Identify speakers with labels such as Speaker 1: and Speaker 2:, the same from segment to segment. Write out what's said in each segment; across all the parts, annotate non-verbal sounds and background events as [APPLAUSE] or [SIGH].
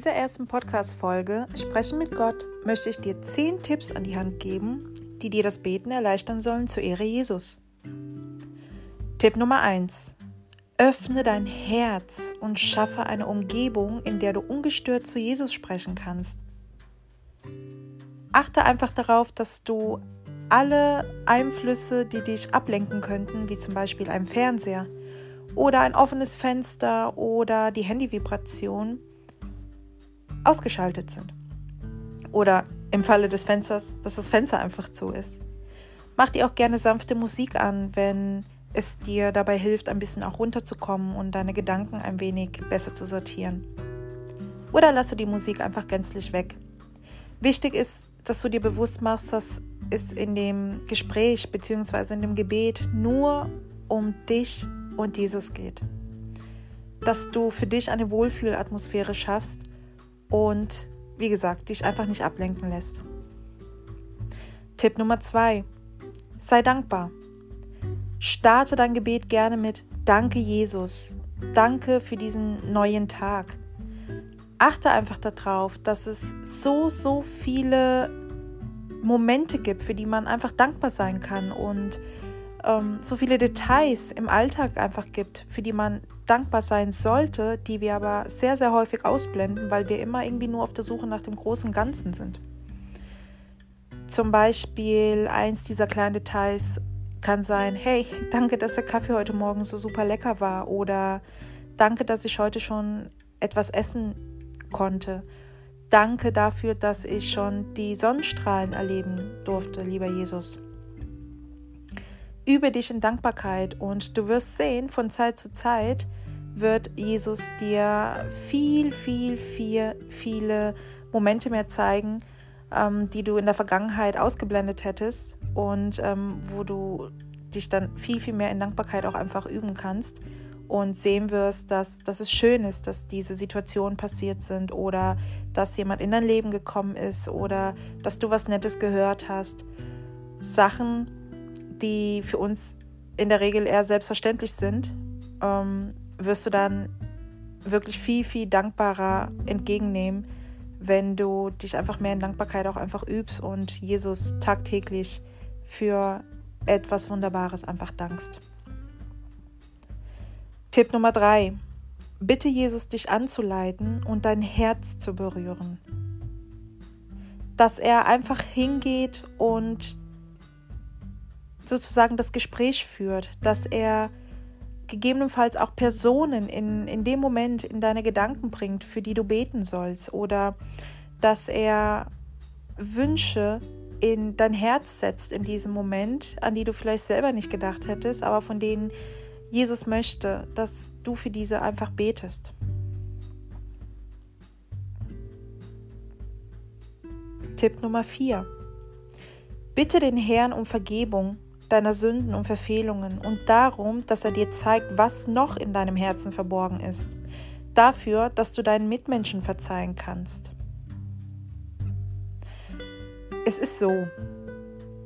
Speaker 1: dieser ersten Podcast-Folge Sprechen mit Gott möchte ich dir zehn Tipps an die Hand geben, die dir das Beten erleichtern sollen zur Ehre Jesus. Tipp Nummer 1. Öffne dein Herz und schaffe eine Umgebung, in der du ungestört zu Jesus sprechen kannst. Achte einfach darauf, dass du alle Einflüsse, die dich ablenken könnten, wie zum Beispiel ein Fernseher oder ein offenes Fenster oder die Handyvibration, ausgeschaltet sind. Oder im Falle des Fensters, dass das Fenster einfach zu ist. Mach dir auch gerne sanfte Musik an, wenn es dir dabei hilft, ein bisschen auch runterzukommen und deine Gedanken ein wenig besser zu sortieren. Oder lasse die Musik einfach gänzlich weg. Wichtig ist, dass du dir bewusst machst, dass es in dem Gespräch bzw. in dem Gebet nur um dich und Jesus geht. Dass du für dich eine Wohlfühlatmosphäre schaffst und wie gesagt, dich einfach nicht ablenken lässt. Tipp Nummer zwei: Sei dankbar. Starte dein Gebet gerne mit Danke Jesus. Danke für diesen neuen Tag. Achte einfach darauf, dass es so, so viele Momente gibt, für die man einfach dankbar sein kann und ähm, so viele Details im Alltag einfach gibt, für die man dankbar sein sollte, die wir aber sehr, sehr häufig ausblenden, weil wir immer irgendwie nur auf der Suche nach dem großen Ganzen sind. Zum Beispiel eins dieser kleinen Details kann sein, hey, [LAUGHS] danke, dass der Kaffee heute Morgen so super lecker war oder danke, dass ich heute schon etwas essen konnte. Danke dafür, dass ich schon die Sonnenstrahlen erleben durfte, lieber Jesus. Übe dich in Dankbarkeit und du wirst sehen, von Zeit zu Zeit wird Jesus dir viel, viel, viel, viele Momente mehr zeigen, ähm, die du in der Vergangenheit ausgeblendet hättest und ähm, wo du dich dann viel, viel mehr in Dankbarkeit auch einfach üben kannst und sehen wirst, dass, dass es schön ist, dass diese Situationen passiert sind oder dass jemand in dein Leben gekommen ist oder dass du was Nettes gehört hast. Sachen, die für uns in der Regel eher selbstverständlich sind, ähm, wirst du dann wirklich viel, viel dankbarer entgegennehmen, wenn du dich einfach mehr in Dankbarkeit auch einfach übst und Jesus tagtäglich für etwas Wunderbares einfach dankst. Tipp Nummer drei. Bitte Jesus, dich anzuleiten und dein Herz zu berühren. Dass er einfach hingeht und sozusagen das Gespräch führt, dass er gegebenenfalls auch Personen in, in dem Moment in deine Gedanken bringt, für die du beten sollst, oder dass er Wünsche in dein Herz setzt in diesem Moment, an die du vielleicht selber nicht gedacht hättest, aber von denen Jesus möchte, dass du für diese einfach betest. Tipp Nummer 4. Bitte den Herrn um Vergebung deiner Sünden und Verfehlungen und darum, dass er dir zeigt, was noch in deinem Herzen verborgen ist. Dafür, dass du deinen Mitmenschen verzeihen kannst. Es ist so.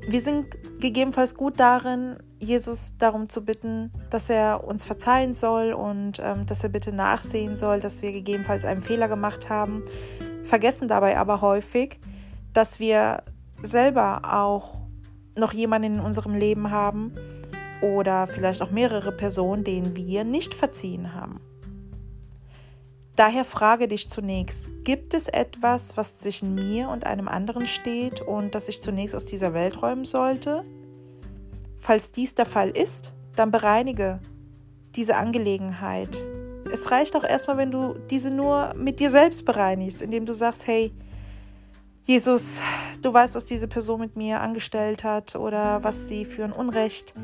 Speaker 1: Wir sind gegebenenfalls gut darin, Jesus darum zu bitten, dass er uns verzeihen soll und ähm, dass er bitte nachsehen soll, dass wir gegebenenfalls einen Fehler gemacht haben, vergessen dabei aber häufig, dass wir selber auch noch jemanden in unserem Leben haben oder vielleicht auch mehrere Personen, denen wir nicht verziehen haben. Daher frage dich zunächst, gibt es etwas, was zwischen mir und einem anderen steht und das ich zunächst aus dieser Welt räumen sollte? Falls dies der Fall ist, dann bereinige diese Angelegenheit. Es reicht auch erstmal, wenn du diese nur mit dir selbst bereinigst, indem du sagst, hey, Jesus, du weißt, was diese Person mit mir angestellt hat oder was sie für ein Unrecht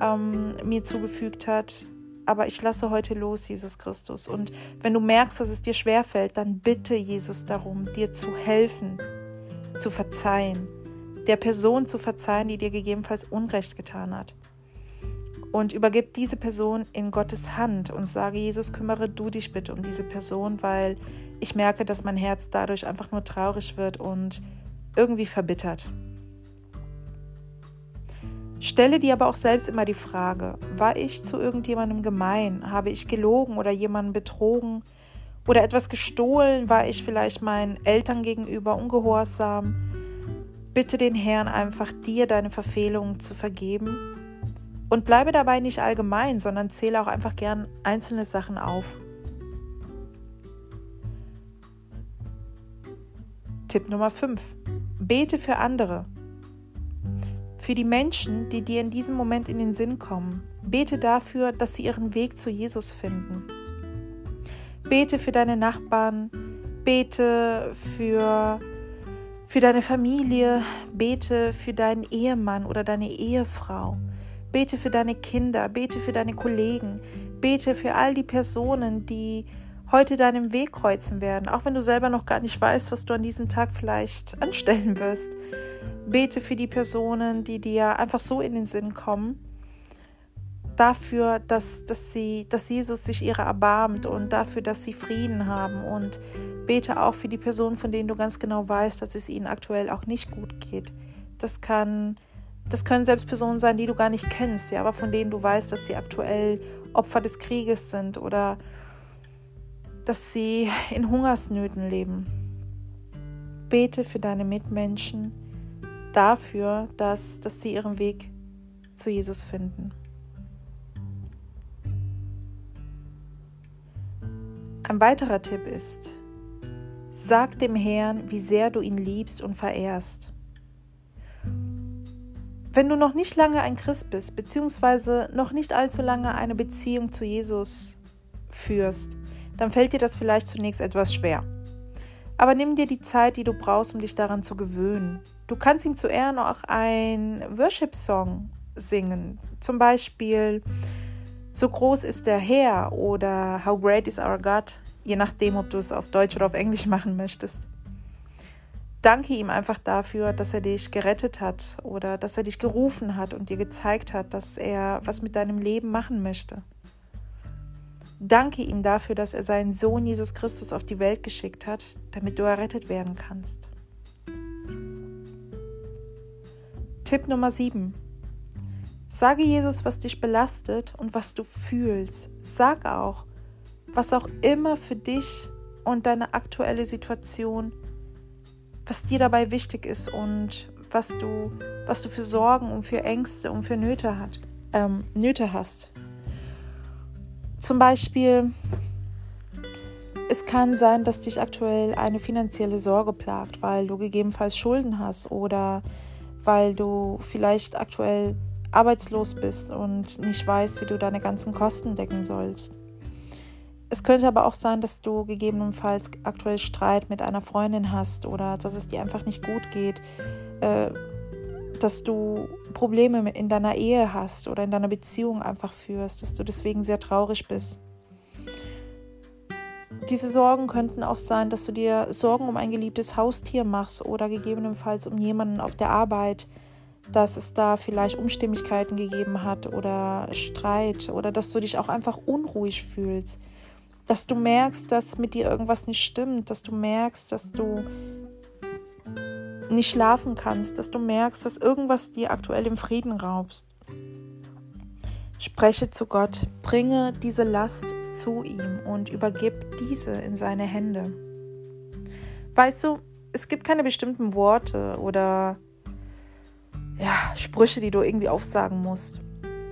Speaker 1: ähm, mir zugefügt hat. Aber ich lasse heute los, Jesus Christus. Und wenn du merkst, dass es dir schwerfällt, dann bitte Jesus darum, dir zu helfen, zu verzeihen, der Person zu verzeihen, die dir gegebenenfalls Unrecht getan hat. Und übergib diese Person in Gottes Hand und sage, Jesus, kümmere du dich bitte um diese Person, weil ich merke, dass mein Herz dadurch einfach nur traurig wird und irgendwie verbittert. Stelle dir aber auch selbst immer die Frage, war ich zu irgendjemandem gemein? Habe ich gelogen oder jemanden betrogen? oder etwas gestohlen, war ich vielleicht meinen Eltern gegenüber ungehorsam. Bitte den Herrn einfach, dir deine Verfehlungen zu vergeben. Und bleibe dabei nicht allgemein, sondern zähle auch einfach gern einzelne Sachen auf. Tipp Nummer 5. Bete für andere. Für die Menschen, die dir in diesem Moment in den Sinn kommen. Bete dafür, dass sie ihren Weg zu Jesus finden. Bete für deine Nachbarn, bete für, für deine Familie, bete für deinen Ehemann oder deine Ehefrau, bete für deine Kinder, bete für deine Kollegen, bete für all die Personen, die heute deinen Weg kreuzen werden, auch wenn du selber noch gar nicht weißt, was du an diesem Tag vielleicht [LAUGHS] anstellen wirst. Bete für die Personen, die dir einfach so in den Sinn kommen dafür, dass, dass, sie, dass Jesus sich ihrer erbarmt und dafür, dass sie Frieden haben. Und bete auch für die Personen, von denen du ganz genau weißt, dass es ihnen aktuell auch nicht gut geht. Das kann, das können selbst Personen sein, die du gar nicht kennst, ja, aber von denen du weißt, dass sie aktuell Opfer des Krieges sind oder dass sie in Hungersnöten leben. Bete für deine Mitmenschen dafür, dass, dass sie ihren Weg zu Jesus finden. Ein weiterer Tipp ist, sag dem Herrn, wie sehr du ihn liebst und verehrst. Wenn du noch nicht lange ein Christ bist, beziehungsweise noch nicht allzu lange eine Beziehung zu Jesus führst, dann fällt dir das vielleicht zunächst etwas schwer. Aber nimm dir die Zeit, die du brauchst, um dich daran zu gewöhnen. Du kannst ihm zu Ehren auch ein Worship-Song singen. Zum Beispiel so groß ist der Herr oder How great is our God, je nachdem, ob du es auf Deutsch oder auf Englisch machen möchtest. Danke ihm einfach dafür, dass er dich gerettet hat oder dass er dich gerufen hat und dir gezeigt hat, dass er was mit deinem Leben machen möchte. Danke ihm dafür, dass er seinen Sohn Jesus Christus auf die Welt geschickt hat, damit du errettet werden kannst. Tipp Nummer 7. Sage Jesus, was dich belastet und was du fühlst. Sag auch, was auch immer für dich und deine aktuelle Situation, was dir dabei wichtig ist und was du, was du für Sorgen und für Ängste und für Nöte, hat, ähm, Nöte hast. Zum Beispiel, es kann sein, dass dich aktuell eine finanzielle Sorge plagt, weil du gegebenenfalls Schulden hast oder weil du vielleicht aktuell arbeitslos bist und nicht weißt, wie du deine ganzen Kosten decken sollst. Es könnte aber auch sein, dass du gegebenenfalls aktuell Streit mit einer Freundin hast oder dass es dir einfach nicht gut geht, äh, dass du Probleme in deiner Ehe hast oder in deiner Beziehung einfach führst, dass du deswegen sehr traurig bist. Diese Sorgen könnten auch sein, dass du dir Sorgen um ein geliebtes Haustier machst oder gegebenenfalls um jemanden auf der Arbeit, dass es da vielleicht Unstimmigkeiten gegeben hat oder Streit oder dass du dich auch einfach unruhig fühlst, dass du merkst, dass mit dir irgendwas nicht stimmt, dass du merkst, dass du nicht schlafen kannst, dass du merkst, dass irgendwas dir aktuell im Frieden raubst. Spreche zu Gott, bringe diese Last zu ihm und übergib diese in seine Hände. Weißt du, es gibt keine bestimmten Worte oder ja, Sprüche, die du irgendwie aufsagen musst.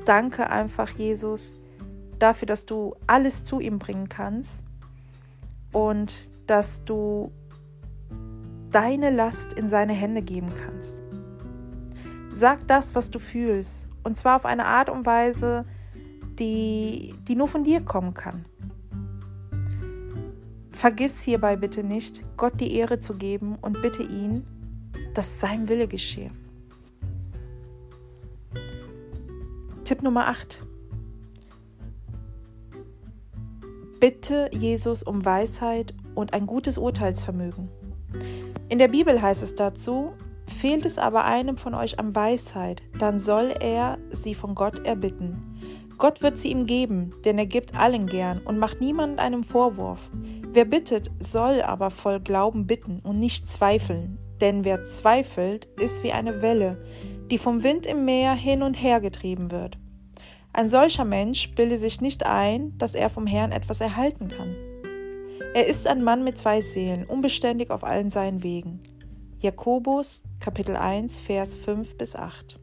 Speaker 1: Danke einfach, Jesus, dafür, dass du alles zu ihm bringen kannst und dass du deine Last in seine Hände geben kannst. Sag das, was du fühlst, und zwar auf eine Art und Weise, die, die nur von dir kommen kann. Vergiss hierbei bitte nicht, Gott die Ehre zu geben und bitte ihn, dass sein Wille geschehe. Tipp Nummer 8. Bitte Jesus um Weisheit und ein gutes Urteilsvermögen. In der Bibel heißt es dazu, fehlt es aber einem von euch an Weisheit, dann soll er sie von Gott erbitten. Gott wird sie ihm geben, denn er gibt allen gern und macht niemandem einen Vorwurf. Wer bittet, soll aber voll Glauben bitten und nicht zweifeln, denn wer zweifelt, ist wie eine Welle, die vom Wind im Meer hin und her getrieben wird. Ein solcher Mensch bilde sich nicht ein, dass er vom Herrn etwas erhalten kann. Er ist ein Mann mit zwei Seelen, unbeständig auf allen seinen Wegen. Jakobus Kapitel 1 Vers 5 bis 8.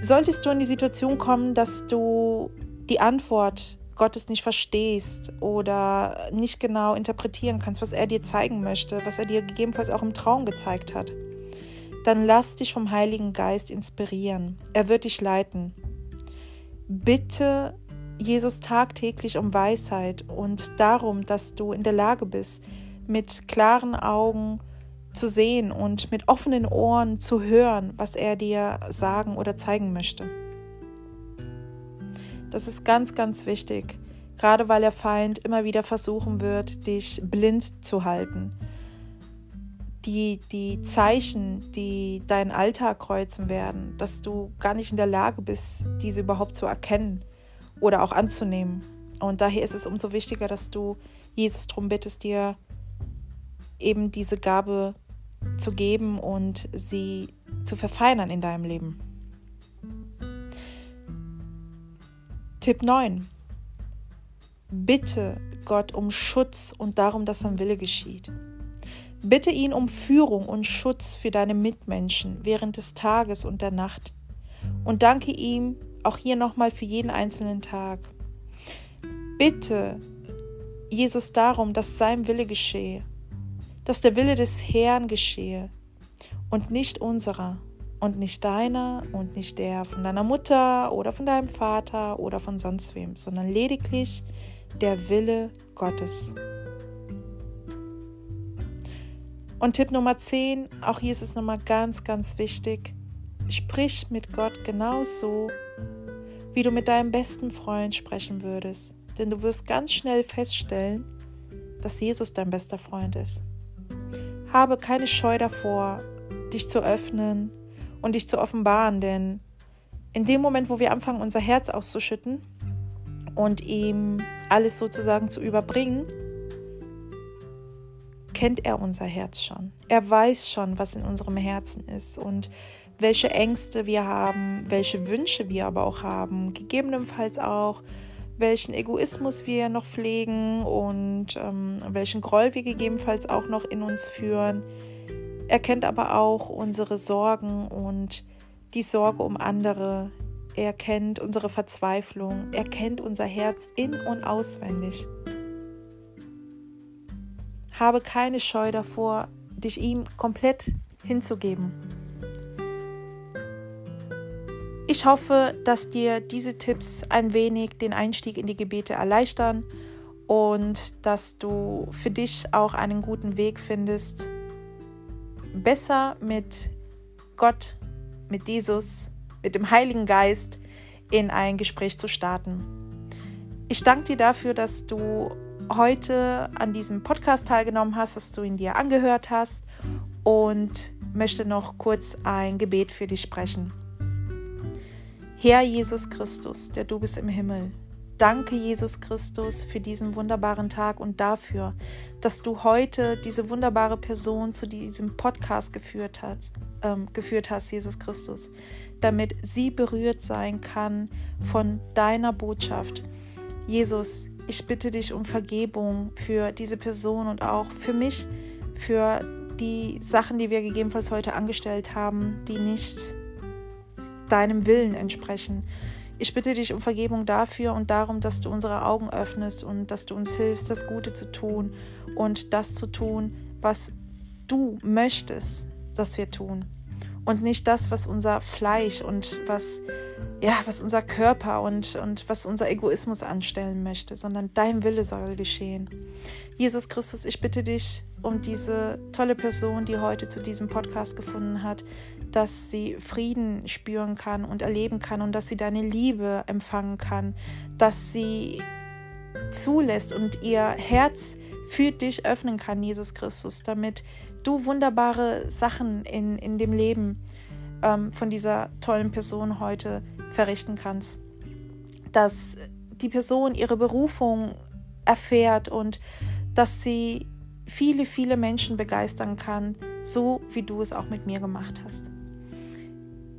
Speaker 1: Solltest du in die Situation kommen, dass du die Antwort Gottes nicht verstehst oder nicht genau interpretieren kannst, was er dir zeigen möchte, was er dir gegebenenfalls auch im Traum gezeigt hat, dann lass dich vom Heiligen Geist inspirieren. Er wird dich leiten. Bitte Jesus tagtäglich um Weisheit und darum, dass du in der Lage bist, mit klaren Augen zu sehen und mit offenen Ohren zu hören, was er dir sagen oder zeigen möchte. Das ist ganz, ganz wichtig, gerade weil der Feind immer wieder versuchen wird, dich blind zu halten. Die, die Zeichen, die deinen Alltag kreuzen werden, dass du gar nicht in der Lage bist, diese überhaupt zu erkennen oder auch anzunehmen. Und daher ist es umso wichtiger, dass du Jesus darum bittest, dir eben diese Gabe zu geben und sie zu verfeinern in deinem Leben. Tipp 9. Bitte Gott um Schutz und darum, dass sein Wille geschieht. Bitte ihn um Führung und Schutz für deine Mitmenschen während des Tages und der Nacht. Und danke ihm auch hier nochmal für jeden einzelnen Tag. Bitte Jesus darum, dass sein Wille geschehe, dass der Wille des Herrn geschehe und nicht unserer und nicht deiner und nicht der von deiner Mutter oder von deinem Vater oder von sonst wem, sondern lediglich der Wille Gottes. Und Tipp Nummer 10, auch hier ist es nochmal ganz, ganz wichtig, sprich mit Gott genauso, wie du mit deinem besten Freund sprechen würdest. Denn du wirst ganz schnell feststellen, dass Jesus dein bester Freund ist. Habe keine Scheu davor, dich zu öffnen und dich zu offenbaren, denn in dem Moment, wo wir anfangen, unser Herz auszuschütten und ihm alles sozusagen zu überbringen, kennt er unser Herz schon. Er weiß schon, was in unserem Herzen ist und welche Ängste wir haben, welche Wünsche wir aber auch haben, gegebenenfalls auch, welchen Egoismus wir noch pflegen und ähm, welchen Groll wir gegebenenfalls auch noch in uns führen. Er kennt aber auch unsere Sorgen und die Sorge um andere. Er kennt unsere Verzweiflung. Er kennt unser Herz in und auswendig. Habe keine Scheu davor, dich ihm komplett hinzugeben. Ich hoffe, dass dir diese Tipps ein wenig den Einstieg in die Gebete erleichtern und dass du für dich auch einen guten Weg findest, besser mit Gott, mit Jesus, mit dem Heiligen Geist in ein Gespräch zu starten. Ich danke dir dafür, dass du heute an diesem Podcast teilgenommen hast, dass du ihn dir angehört hast und möchte noch kurz ein Gebet für dich sprechen. Herr Jesus Christus, der du bist im Himmel, Danke, Jesus Christus, für diesen wunderbaren Tag und dafür, dass du heute diese wunderbare Person zu diesem Podcast geführt hast, ähm, geführt hast, Jesus Christus, damit sie berührt sein kann von deiner Botschaft. Jesus, ich bitte dich um Vergebung für diese Person und auch für mich, für die Sachen, die wir gegebenenfalls heute angestellt haben, die nicht deinem Willen entsprechen. Ich bitte dich um Vergebung dafür und darum, dass du unsere Augen öffnest und dass du uns hilfst, das Gute zu tun und das zu tun, was du möchtest, dass wir tun. Und nicht das, was unser Fleisch und was, ja, was unser Körper und, und was unser Egoismus anstellen möchte, sondern dein Wille soll geschehen. Jesus Christus, ich bitte dich um diese tolle Person, die heute zu diesem Podcast gefunden hat, dass sie Frieden spüren kann und erleben kann und dass sie deine Liebe empfangen kann, dass sie zulässt und ihr Herz für dich öffnen kann, Jesus Christus, damit du wunderbare Sachen in, in dem Leben ähm, von dieser tollen Person heute verrichten kannst. Dass die Person ihre Berufung erfährt und dass sie viele, viele Menschen begeistern kann, so wie du es auch mit mir gemacht hast.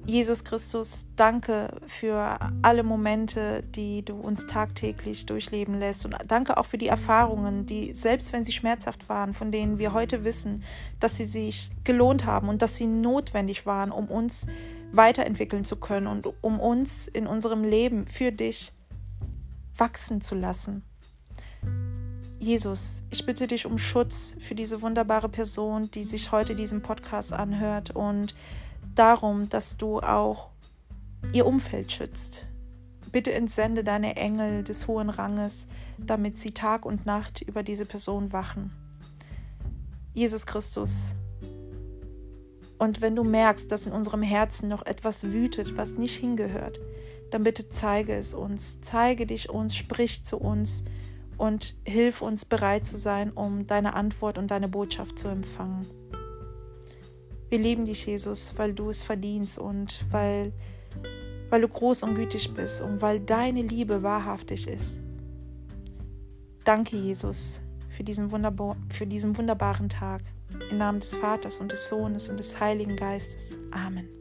Speaker 1: Jesus Christus, danke für alle Momente, die du uns tagtäglich durchleben lässt. Und danke auch für die Erfahrungen, die, selbst wenn sie schmerzhaft waren, von denen wir heute wissen, dass sie sich gelohnt haben und dass sie notwendig waren, um uns weiterentwickeln zu können und um uns in unserem Leben für dich wachsen zu lassen. Jesus, ich bitte dich um Schutz für diese wunderbare Person, die sich heute diesen Podcast anhört und darum, dass du auch ihr Umfeld schützt. Bitte entsende deine Engel des hohen Ranges, damit sie Tag und Nacht über diese Person wachen. Jesus Christus. Und wenn du merkst, dass in unserem Herzen noch etwas wütet, was nicht hingehört, dann bitte zeige es uns, zeige dich uns, sprich zu uns und hilf uns bereit zu sein, um deine Antwort und deine Botschaft zu empfangen. Wir lieben dich, Jesus, weil du es verdienst und weil, weil du groß und gütig bist und weil deine Liebe wahrhaftig ist. Danke, Jesus, für diesen, wunderbar, für diesen wunderbaren Tag. Im Namen des Vaters und des Sohnes und des Heiligen Geistes. Amen.